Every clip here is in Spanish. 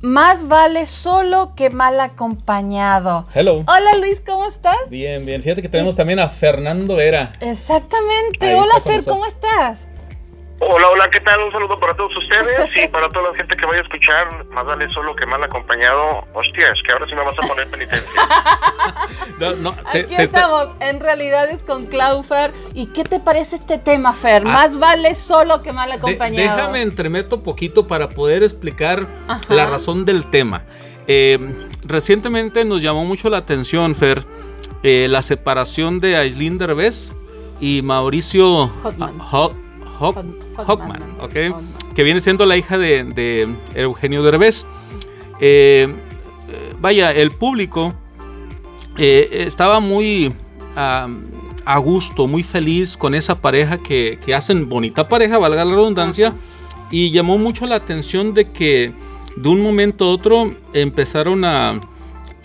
más vale solo que mal acompañado. Hello. Hola Luis, ¿cómo estás? Bien, bien. Fíjate que tenemos también a Fernando Vera. Exactamente. Hola Fer, ¿cómo estás? Hola, hola, ¿qué tal? Un saludo para todos ustedes y para toda la gente que vaya a escuchar. Más vale solo que mal acompañado. Hostia, es que ahora sí me vas a poner penitencia. no, no, Aquí estamos, en realidad es con Claufer. ¿Y qué te parece este tema, Fer? Ah. Más vale solo que mal acompañado. déjame entremeto poquito para poder explicar la razón del tema. Eh, recientemente nos llamó mucho la atención, Fer, eh, la separación de Aislinn Derbez y Mauricio Hotman. Hockman, que viene siendo la hija de, Eugenio Derbez. Eh, eh, vaya, el público eh, estaba muy a gusto, muy feliz con esa pareja que, hacen bonita pareja, valga la redundancia, y llamó mucho la atención de que de un momento a otro empezaron a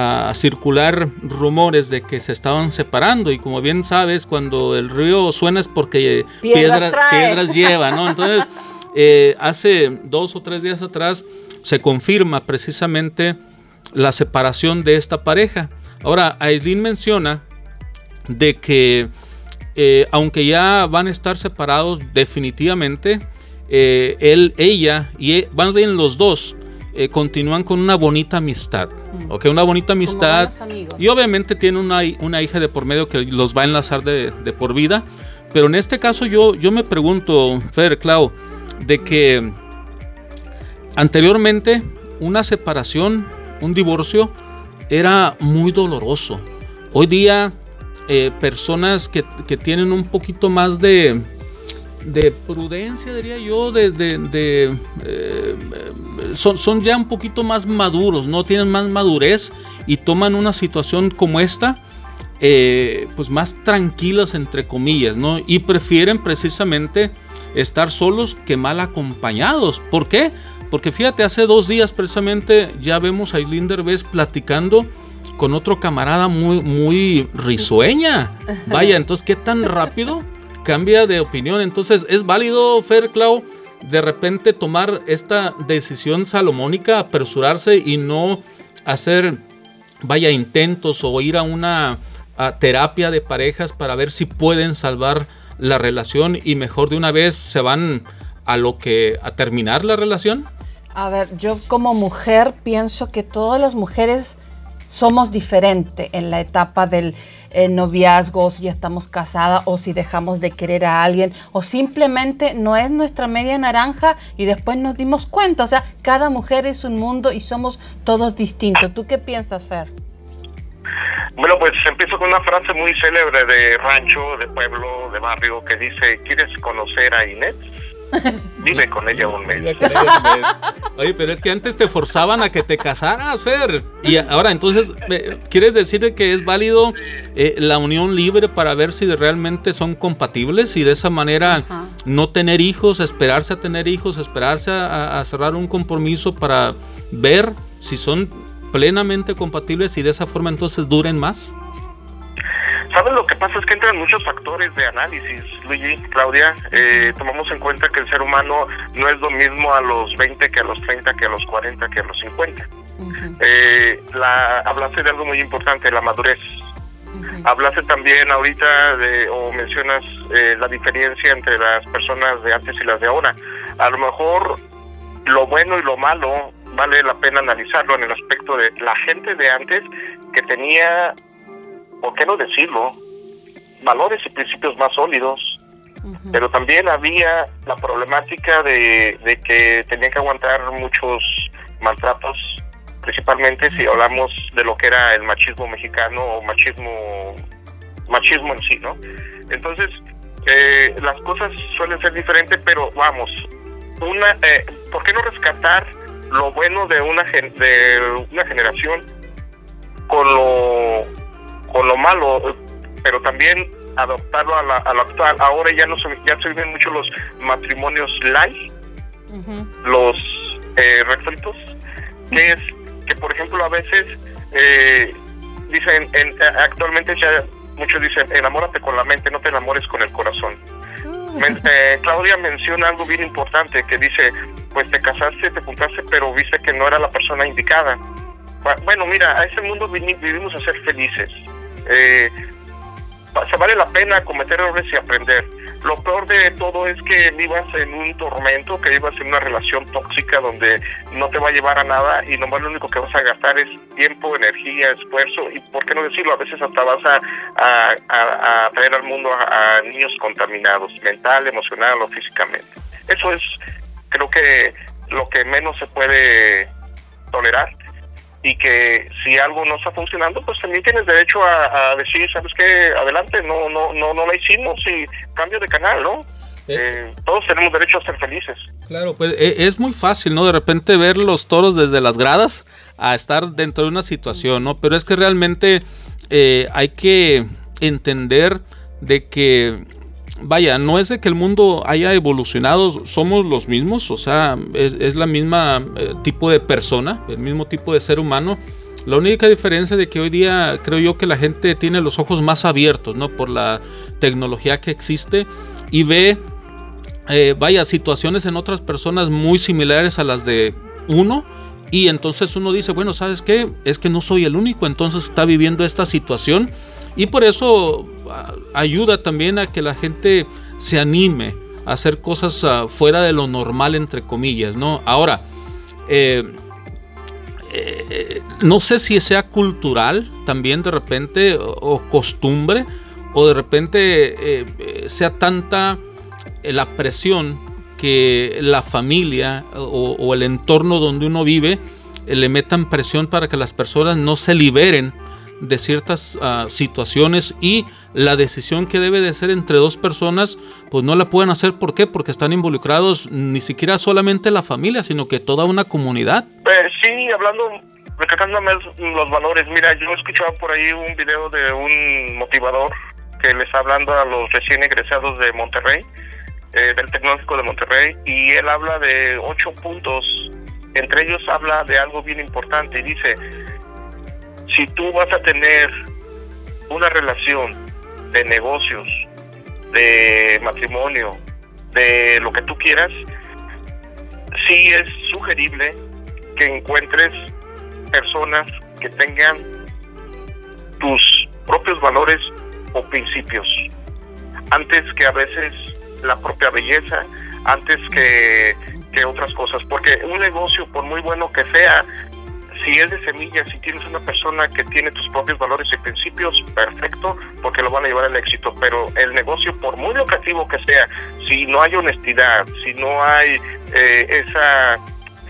a circular rumores de que se estaban separando y como bien sabes, cuando el río suena es porque piedras, piedras lleva, ¿no? Entonces, eh, hace dos o tres días atrás se confirma precisamente la separación de esta pareja. Ahora, Aislinn menciona de que eh, aunque ya van a estar separados definitivamente, eh, él, ella y van bien los dos eh, continúan con una bonita amistad. Mm. Una bonita amistad. Y obviamente tiene una, una, hija de por medio que los va a enlazar de, por vida. Pero en este caso yo, yo me pregunto, Fer, Clau, de que anteriormente una separación, un divorcio, era muy doloroso. Hoy día eh, personas que, que tienen un poquito más de, de prudencia, diría yo, de, eh, son, son, ya un poquito más maduros, ¿no? Tienen más madurez y toman una situación como esta, eh, pues más tranquilas, entre comillas, ¿no? Y prefieren precisamente estar solos que mal acompañados. ¿Por qué? Porque fíjate, hace dos días precisamente ya vemos a Aislinn Derbez platicando con otro camarada muy, muy risueña. Vaya, entonces, ¿qué tan rápido? Cambia de opinión. Entonces, ¿es válido, Fer Clau, de repente tomar esta decisión salomónica, apresurarse y no hacer, vaya, intentos o ir a una terapia de parejas para ver si pueden salvar la relación y mejor de una vez se van a lo que, a terminar la relación? A ver, yo como mujer pienso que todas las mujeres somos diferentes en la etapa del eh, noviazgo, si ya estamos casadas o si dejamos de querer a alguien o simplemente no es nuestra media naranja y después nos dimos cuenta. O sea, cada mujer es un mundo y somos todos distintos. ¿Tú qué piensas, Fer? Bueno, pues empiezo con una frase muy célebre de rancho, de pueblo, de barrio, que dice, ¿quieres conocer a Inés? Vive con ella un mes. Oye, pero es que antes te forzaban a que te casaras, Fer. Y ahora, entonces, ¿quieres decir que es válido eh, la unión libre para ver si realmente son compatibles y de esa manera no tener hijos, esperarse a tener hijos, esperarse a cerrar un compromiso para ver si son plenamente compatibles y de esa forma entonces duren más? ¿Sabes lo que pasa? Es que entran muchos factores de análisis, Luigi, Claudia. Eh, tomamos en cuenta que el ser humano no es lo mismo a los 20 que a los 30, que a los 40, que a los 50. eh, la, hablaste de algo muy importante, la madurez. Hablaste también ahorita de, o mencionas eh, la diferencia entre las personas de antes y las de ahora. A lo mejor lo bueno y lo malo vale la pena analizarlo en el aspecto de la gente de antes que tenía ¿por qué no decirlo? Valores y principios más sólidos, pero también había la problemática de, que tenían que aguantar muchos maltratos, principalmente si hablamos de lo que era el machismo mexicano o machismo, machismo en sí, ¿no? Entonces, eh, las cosas suelen ser diferentes, pero vamos, una, eh, ¿por qué no rescatar lo bueno de una, de una generación con lo con lo malo, pero también adoptarlo a, la, a lo actual. Ahora ya no se, ya se viven mucho los matrimonios light, los eh, refritos, que es que por ejemplo a veces eh, dicen, en, actualmente ya muchos dicen, enamórate con la mente, no te enamores con el corazón. Ah. Eh, Claudia menciona algo bien importante que dice, pues te casaste, te juntaste, pero viste que no era la persona indicada. Bueno, mira, a ese mundo vivimos a ser felices. Eh, vale la pena cometer errores y aprender. Lo peor de todo es que vivas en un tormento, que vivas en una relación tóxica donde no te va a llevar a nada y nomás lo único que vas a gastar es tiempo, energía, esfuerzo y, ¿por qué no decirlo? A veces hasta vas a, a, traer al mundo a, niños contaminados, mental, emocional o físicamente. Eso es, creo que, lo que menos se puede tolerar y que si algo no está funcionando, pues también tienes derecho a, decir, ¿sabes qué? Adelante, no, no, no, no la hicimos y cambio de canal, ¿no? Eh. Eh, todos tenemos derecho a ser felices. Claro, pues e, es muy fácil, ¿no? De repente ver los toros desde las gradas a estar dentro de una situación, ¿no? Pero es que realmente eh, hay que entender de que vaya, no es de que el mundo haya evolucionado, somos los mismos, o sea, es, la misma eh, tipo de persona, el mismo tipo de ser humano. La única diferencia de que hoy día creo yo que la gente tiene los ojos más abiertos, ¿no? Por la tecnología que existe y ve, eh, vaya, situaciones en otras personas muy similares a las de uno. Y entonces uno dice, bueno, ¿sabes qué? Es que no soy el único, entonces está viviendo esta situación y por eso ayuda también a que la gente se anime a hacer cosas ah, fuera de lo normal, entre comillas, ¿no? Ahora, eh, eh, no sé si sea cultural también de repente o, costumbre o de repente eh, sea tanta la presión que la familia o, o, el entorno donde uno vive le metan presión para que las personas no se liberen de ciertas ah, situaciones y la decisión que debe de ser entre dos personas, pues no la pueden hacer. ¿Por qué? Porque están involucrados ni siquiera solamente la familia, sino que toda una comunidad. Eh, sí, hablando, recalcándome los valores. Mira, yo he escuchado por ahí un video de un motivador que le está hablando a los recién egresados de Monterrey, eh, del Tecnológico de Monterrey, y él habla de ocho puntos. Entre ellos habla de algo bien importante y dice, si tú vas a tener una relación de negocios, de matrimonio, de lo que tú quieras, sí es sugerible que encuentres personas que tengan tus propios valores o principios, antes que a veces la propia belleza, antes que, que otras cosas, porque un negocio, por muy bueno que sea, si es de semillas, si tienes una persona que tiene tus propios valores y principios, perfecto, porque lo van a llevar al éxito. Pero el negocio, por muy lucrativo que sea, si no hay honestidad, si no hay eh, esa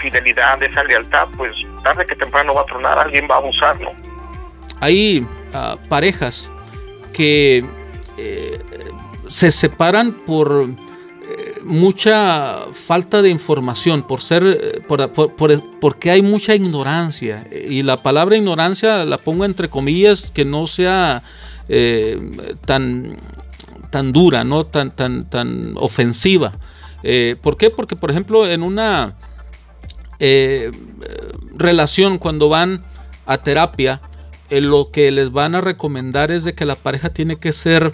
fidelidad, esa lealtad, pues tarde que temprano va a tronar, alguien va a abusar, ¿no? Hay ah, parejas que eh, se separan por mucha falta de información, por ser, por, porque hay mucha ignorancia. Y la palabra ignorancia la pongo entre comillas que no sea eh, tan, tan dura, ¿no? tan, tan, tan ofensiva. Eh, ¿Por qué? Porque, por ejemplo, en una eh, relación, cuando van a terapia, lo que les van a recomendar es de que la pareja tiene que ser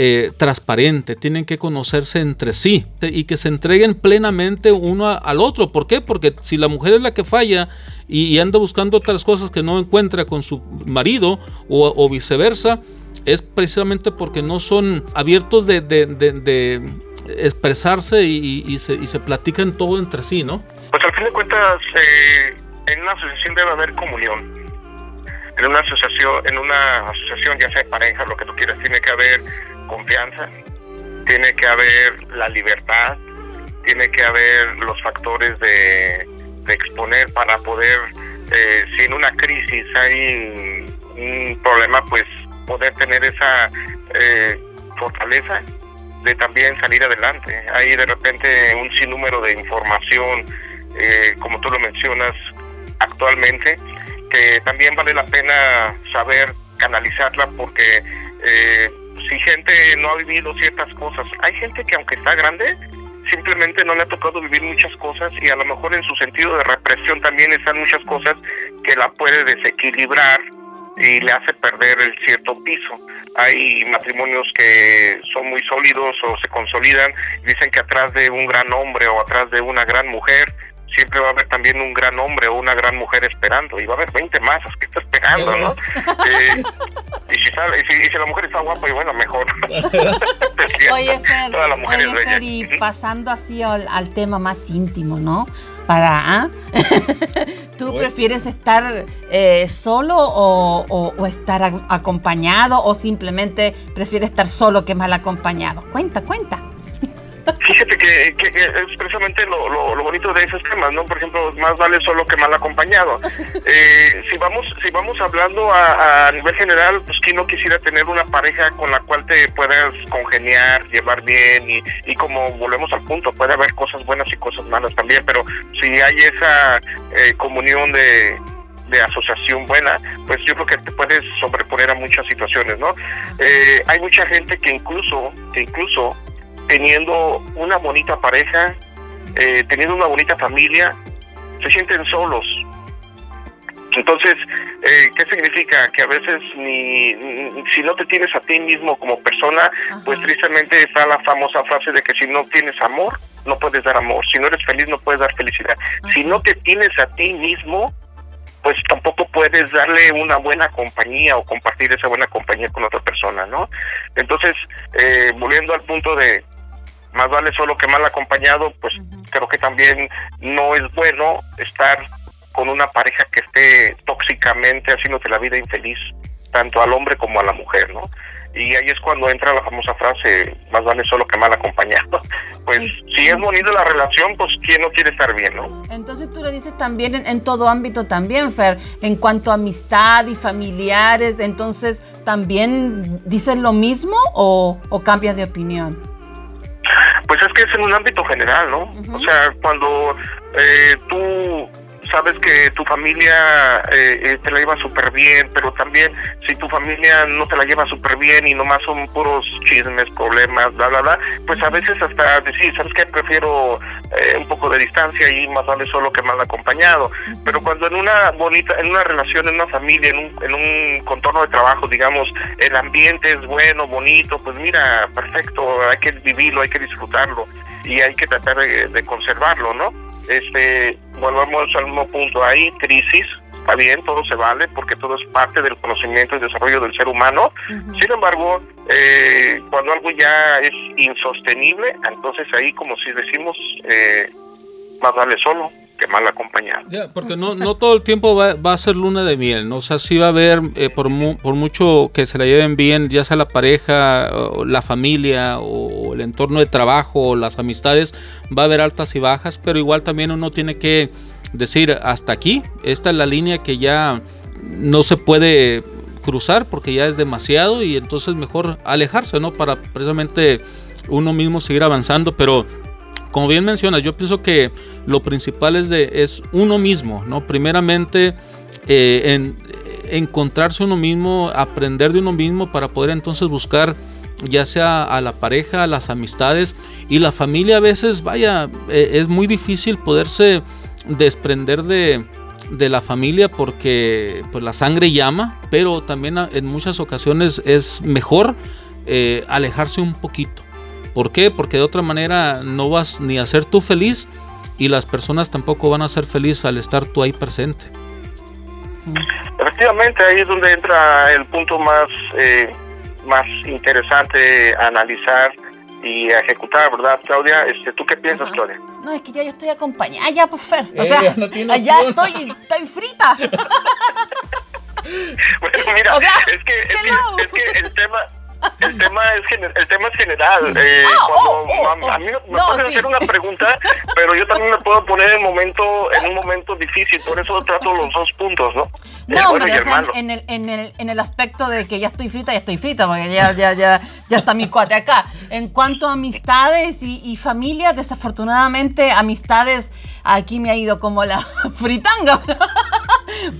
eh, transparente, tienen que conocerse entre sí y que se entreguen plenamente uno al otro. ¿Por qué? Porque si la mujer es la que falla y, anda buscando otras cosas que no encuentra con su marido o, viceversa, es precisamente porque no son abiertos de, expresarse y, se, y, se, platican todo entre sí, ¿no? Pues al fin de cuentas, eh, en una asociación debe haber comunión en una asociación, en una asociación, ya sea pareja, lo que tú quieras, tiene que haber confianza, tiene que haber la libertad, tiene que haber los factores de, exponer para poder, eh, si en una crisis hay un, problema, pues poder tener esa eh, fortaleza de también salir adelante. Hay de repente un sinnúmero de información, eh, como tú lo mencionas actualmente, que también vale la pena saber canalizarla porque eh, si gente no ha vivido ciertas cosas, hay gente que aunque está grande, simplemente no le ha tocado vivir muchas cosas y a lo mejor en su sentido de represión también están muchas cosas que la puede desequilibrar y le hace perder el cierto piso. Hay matrimonios que son muy sólidos o se consolidan, dicen que atrás de un gran hombre o atrás de una gran mujer siempre va a haber también un gran hombre o una gran mujer esperando y va a haber 20 masas que está esperando, ¿no? Eh, y, si sabe, y, si, la mujer está guapa, y bueno, mejor. oye, Fer, y pasando así al, tema más íntimo, ¿no? Para, ¿ah? ¿Tú prefieres estar eh, solo o, o, estar acompañado o simplemente prefieres estar solo que mal acompañado? Cuenta, cuenta. Fíjate que, es precisamente lo, lo, bonito de esos temas, ¿no? Por ejemplo, más vale solo que mal acompañado. Eh, si vamos si vamos hablando a, nivel general, pues quién no quisiera tener una pareja con la cual te puedas congeniar, llevar bien y, y como volvemos al punto, puede haber cosas buenas y cosas malas también, pero si hay esa eh, comunión de de asociación buena, pues yo creo que te puedes sobreponer a muchas situaciones, ¿no? Eh, hay mucha gente que incluso, que incluso teniendo una bonita pareja, eh, teniendo una bonita familia, se sienten solos. Entonces, eh, ¿qué significa? Que a veces ni, si no te tienes a ti mismo como persona, pues tristemente está la famosa frase de que si no tienes amor, no puedes dar amor. Si no eres feliz, no puedes dar felicidad. Si no te tienes a ti mismo, pues tampoco puedes darle una buena compañía o compartir esa buena compañía con otra persona, ¿no? Entonces, eh, volviendo al punto de, más vale solo que mal acompañado, pues creo que también no es bueno estar con una pareja que esté tóxicamente haciéndote la vida infeliz, tanto al hombre como a la mujer, ¿no? Y ahí es cuando entra la famosa frase, más vale solo que mal acompañado. Pues si es bonita la relación, pues quién no quiere estar bien, ¿no? Entonces tú le dices también en, todo ámbito también, Fer, en cuanto a amistad y familiares, entonces también dices lo mismo o, o cambias de opinión? Pues es que es en un ámbito general, ¿no? O sea, cuando eh, tú sabes que tu familia eh, eh, te la lleva súper bien, pero también si tu familia no te la lleva súper bien y nomás son puros chismes, problemas, bla, bla, bla, pues a veces hasta decir, ¿sabes qué? Prefiero eh, un poco de distancia y más vale solo que mal acompañado. Pero cuando en una bonita, en una relación, en una familia, en un, en un contorno de trabajo, digamos, el ambiente es bueno, bonito, pues mira, perfecto, hay que vivirlo, hay que disfrutarlo y hay que tratar de conservarlo, ¿no? Este, volvamos al mismo punto, hay crisis, está bien, todo se vale porque todo es parte del conocimiento y desarrollo del ser humano. Sin embargo, eh, cuando algo ya es insostenible, entonces ahí, como si decimos, eh, más vale solo que mal acompañado. porque no, no todo el tiempo va, a ser luna de miel, ¿no? O sea, sí va a haber, eh, por, por mucho que se la lleven bien, ya sea la pareja, la familia, o el entorno de trabajo, o las amistades, va a haber altas y bajas, pero igual también uno tiene que decir, hasta aquí, esta es la línea que ya no se puede cruzar porque ya es demasiado y entonces mejor alejarse, ¿no? Para precisamente uno mismo seguir avanzando, pero como bien mencionas, yo pienso que lo principal es, de, uno mismo, ¿no? Primeramente, eh, en, encontrarse uno mismo, aprender de uno mismo para poder entonces buscar ya sea a la pareja, a las amistades y la familia a veces, vaya, eh, es muy difícil poderse desprender de, de la familia porque pues, la sangre llama, pero también en muchas ocasiones es mejor eh, alejarse un poquito. ¿Por qué? Porque de otra manera no vas ni a ser tú feliz y las personas tampoco van a ser felices al estar tú ahí presente. Efectivamente, ahí es donde entra el punto más, eh, más interesante a analizar y a ejecutar, ¿verdad, Claudia? Este, ¿Tú qué piensas, Claudia? No, es que ya yo estoy acompañada, ya, pues Fer. O sea, ya estoy, estoy frita. bueno, mira, es, que, es que el tema el tema es el tema es general. Eh, ah, oh, cuando oh, a, mí me pueden hacer una pregunta, pero yo también me puedo poner en momento en un momento difícil, por eso trato los dos puntos, ¿no? No, bueno en, el, en, el, en el aspecto de que ya estoy frita, ya estoy frita, porque ya, ya, ya, ya está mi cuate acá. En cuanto a amistades y, y familia, desafortunadamente, amistades aquí me ha ido como la fritanga.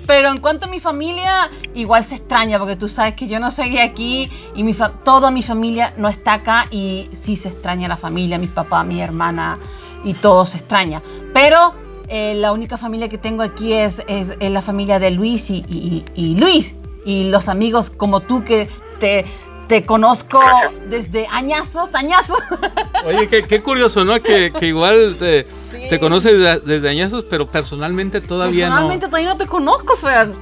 Pero en cuanto a mi familia, igual se extraña, porque tú sabes que yo no seguí aquí y mi toda mi familia no está acá y sí se extraña la familia, mis papás, mi hermana y todo se extraña. Pero eh, la única familia que tengo aquí es, es, la familia de Luis y, y, Luis. y los amigos como tú que te, te conozco desde añazos, añazos. Oye, qué, curioso, ¿no? Que, igual te, te conoces desde, añazos, pero personalmente todavía no. Personalmente todavía no te conozco, Fer.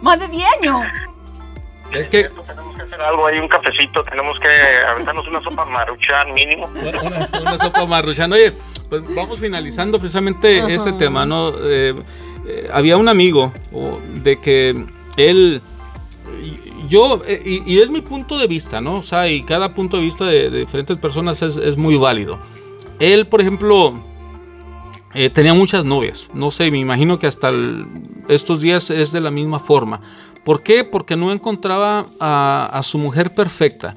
Más de 10 años. Es que tenemos que hacer algo ahí, un cafecito, tenemos que aventarnos una sopa maruchan mínimo. Una, sopa maruchan. Oye, pues vamos finalizando precisamente este tema, ¿no? Eh, eh, había un amigo de que él, yo, eh, y, es mi punto de vista, ¿no? O sea, y cada punto de vista de, diferentes personas es, muy válido. Él, por ejemplo, tenía muchas novias, no sé, me imagino que hasta estos días es de la misma forma ¿Por qué? Porque no encontraba a, su mujer perfecta.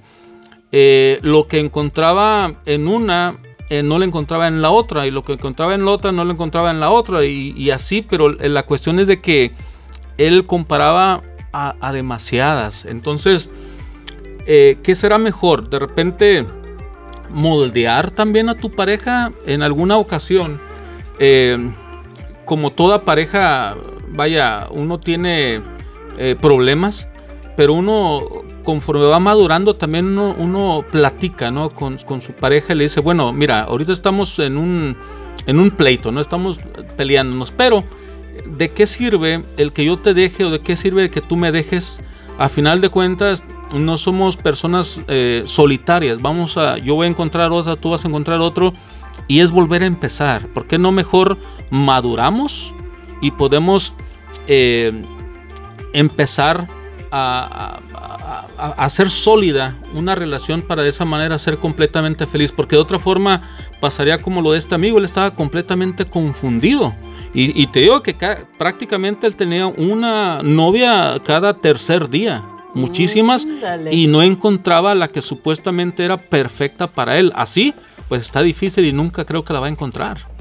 Eh, lo que encontraba en una, eh, no lo encontraba en la otra, y lo que encontraba en la otra, no lo encontraba en la otra, y, así, pero la cuestión es de que él comparaba a, demasiadas. Entonces, eh, ¿qué será mejor? De repente, moldear también a tu pareja en alguna ocasión. como toda pareja, vaya, uno tiene eh, problemas, pero uno conforme va madurando también uno, platica ¿no? con, su pareja y le dice, bueno, mira, ahorita estamos en un, en un pleito, no estamos peleándonos, pero ¿de qué sirve el que yo te deje o de qué sirve que tú me dejes? A final de cuentas, no somos personas eh, solitarias, vamos a, yo voy a encontrar otra, tú vas a encontrar otro, y es volver a empezar. ¿Por qué no mejor maduramos y podemos eh, empezar a, hacer sólida una relación para de esa manera ser completamente feliz, porque de otra forma pasaría como lo de este amigo, él estaba completamente confundido. Y, te digo que prácticamente él tenía una novia cada tercer día, muchísimas, y no encontraba la que supuestamente era perfecta para él. Así, pues está difícil y nunca creo que la va a encontrar.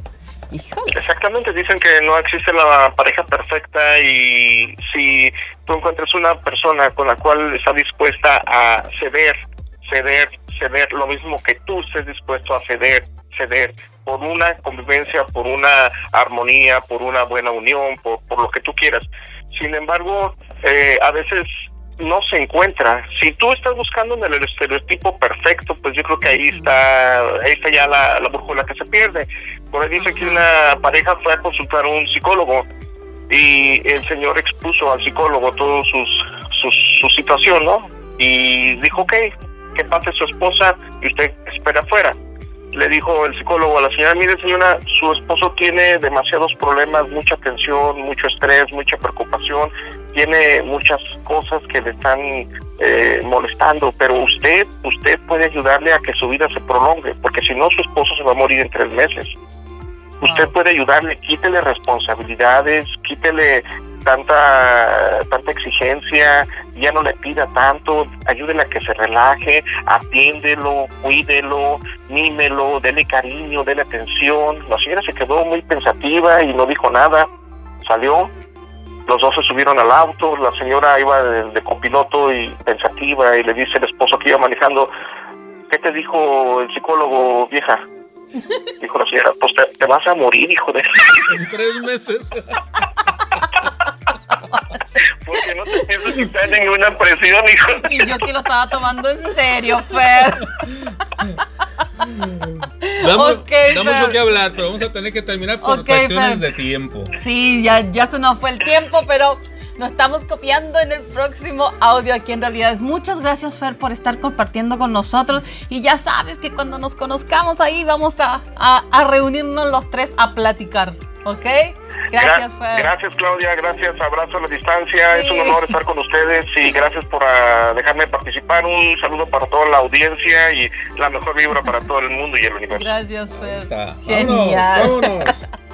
Exactamente, dicen que no existe la pareja perfecta y si tú encuentras una persona con la cual está dispuesta a ceder, ceder, ceder, lo mismo que tú estés dispuesto a ceder, ceder, por una convivencia, por una armonía, por una buena unión, por, lo que tú quieras. Sin embargo, eh, a veces no se encuentra. Si tú estás buscando en el estereotipo perfecto, pues yo creo que ahí está, ahí está ya la, la brújula que se pierde. Por ahí dice que una pareja fue a consultar a un psicólogo y el señor expuso al psicólogo toda sus, su situación, ¿no? Y dijo, ok, que pase su esposa y usted espera afuera le dijo el psicólogo a la señora, mire señora, su esposo tiene demasiados problemas, mucha tensión, mucho estrés, mucha preocupación, tiene muchas cosas que le están eh, molestando, pero usted, usted puede ayudarle a que su vida se prolongue, porque si no su esposo se va a morir en tres meses. Usted puede ayudarle, quítele responsabilidades, quítele tanta, tanta exigencia, ya no le pida tanto, ayúdele a que se relaje, atiéndelo, cuídelo, mímelo, dele cariño, dele atención. La señora se quedó muy pensativa y no dijo nada, salió, los dos se subieron al auto, la señora iba de, copiloto y pensativa y le dice el esposo que iba manejando, ¿qué te dijo el psicólogo vieja? Dijo la señora, pues te, te vas a morir, hijo de... En tres meses. Porque no te piensas quitar ninguna presión, hijo. Y yo que lo estaba tomando en serio, Fer. Damos, mucho que hablar, pero vamos a tener que terminar por cuestiones de tiempo. Sí, ya, ya se nos fue el tiempo, pero nos estamos copiando en el próximo audio aquí en realidad. Muchas gracias, Fer, por estar compartiendo con nosotros. Y ya sabes que cuando nos conozcamos ahí vamos a, a reunirnos los tres a platicar. ¿Ok? Gracias, Fer. Gracias, Claudia. Gracias. Abrazo a la distancia. Es un honor estar con ustedes y gracias por uh, dejarme participar. Un saludo para toda la audiencia y la mejor vibra para todo el mundo y el universo. Gracias, Fer. Genial.